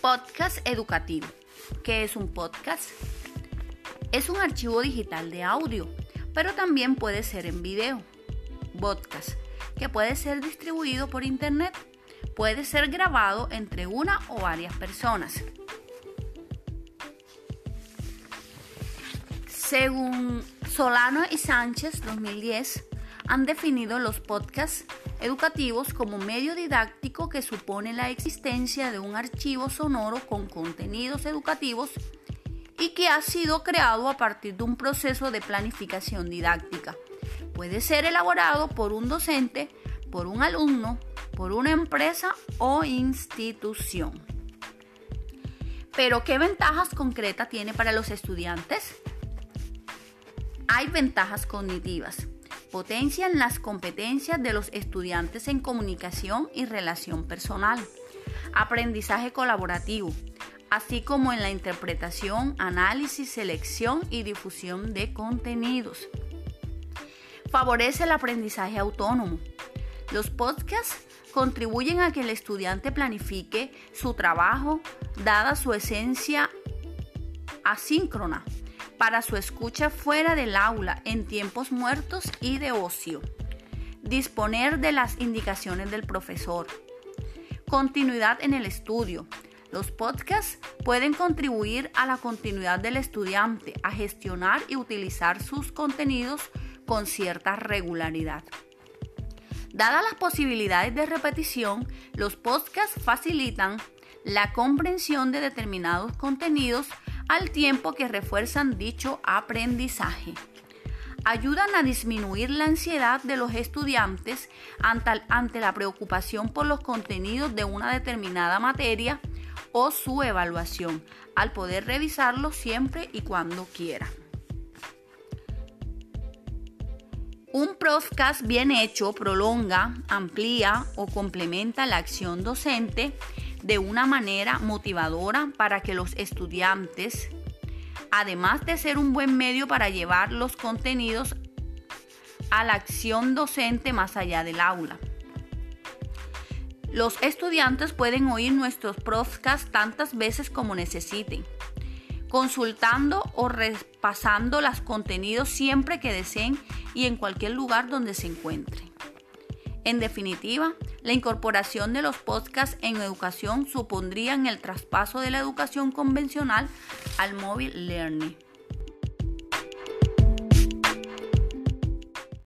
Podcast educativo. ¿Qué es un podcast? Es un archivo digital de audio, pero también puede ser en video. Podcast, que puede ser distribuido por internet. Puede ser grabado entre una o varias personas. Según Solano y Sánchez 2010, han definido los podcasts educativos como medio didáctico que supone la existencia de un archivo sonoro con contenidos educativos y que ha sido creado a partir de un proceso de planificación didáctica. Puede ser elaborado por un docente, por un alumno, por una empresa o institución. Pero, ¿qué ventajas concretas tiene para los estudiantes? Hay ventajas cognitivas potencian las competencias de los estudiantes en comunicación y relación personal, aprendizaje colaborativo, así como en la interpretación, análisis, selección y difusión de contenidos. Favorece el aprendizaje autónomo. Los podcasts contribuyen a que el estudiante planifique su trabajo dada su esencia asíncrona para su escucha fuera del aula en tiempos muertos y de ocio. Disponer de las indicaciones del profesor. Continuidad en el estudio. Los podcasts pueden contribuir a la continuidad del estudiante, a gestionar y utilizar sus contenidos con cierta regularidad. Dadas las posibilidades de repetición, los podcasts facilitan la comprensión de determinados contenidos al tiempo que refuerzan dicho aprendizaje. Ayudan a disminuir la ansiedad de los estudiantes ante, la preocupación por los contenidos de una determinada materia o su evaluación, al poder revisarlo siempre y cuando quiera. Un podcast bien hecho prolonga, amplía o complementa la acción docente de una manera motivadora para que los estudiantes, además de ser un buen medio para llevar los contenidos a la acción docente más allá del aula. Los estudiantes pueden oír nuestros podcasts tantas veces como necesiten, consultando o repasando los contenidos siempre que deseen y en cualquier lugar donde se encuentren. En definitiva, la incorporación de los podcasts en educación supondría el traspaso de la educación convencional al móvil learning.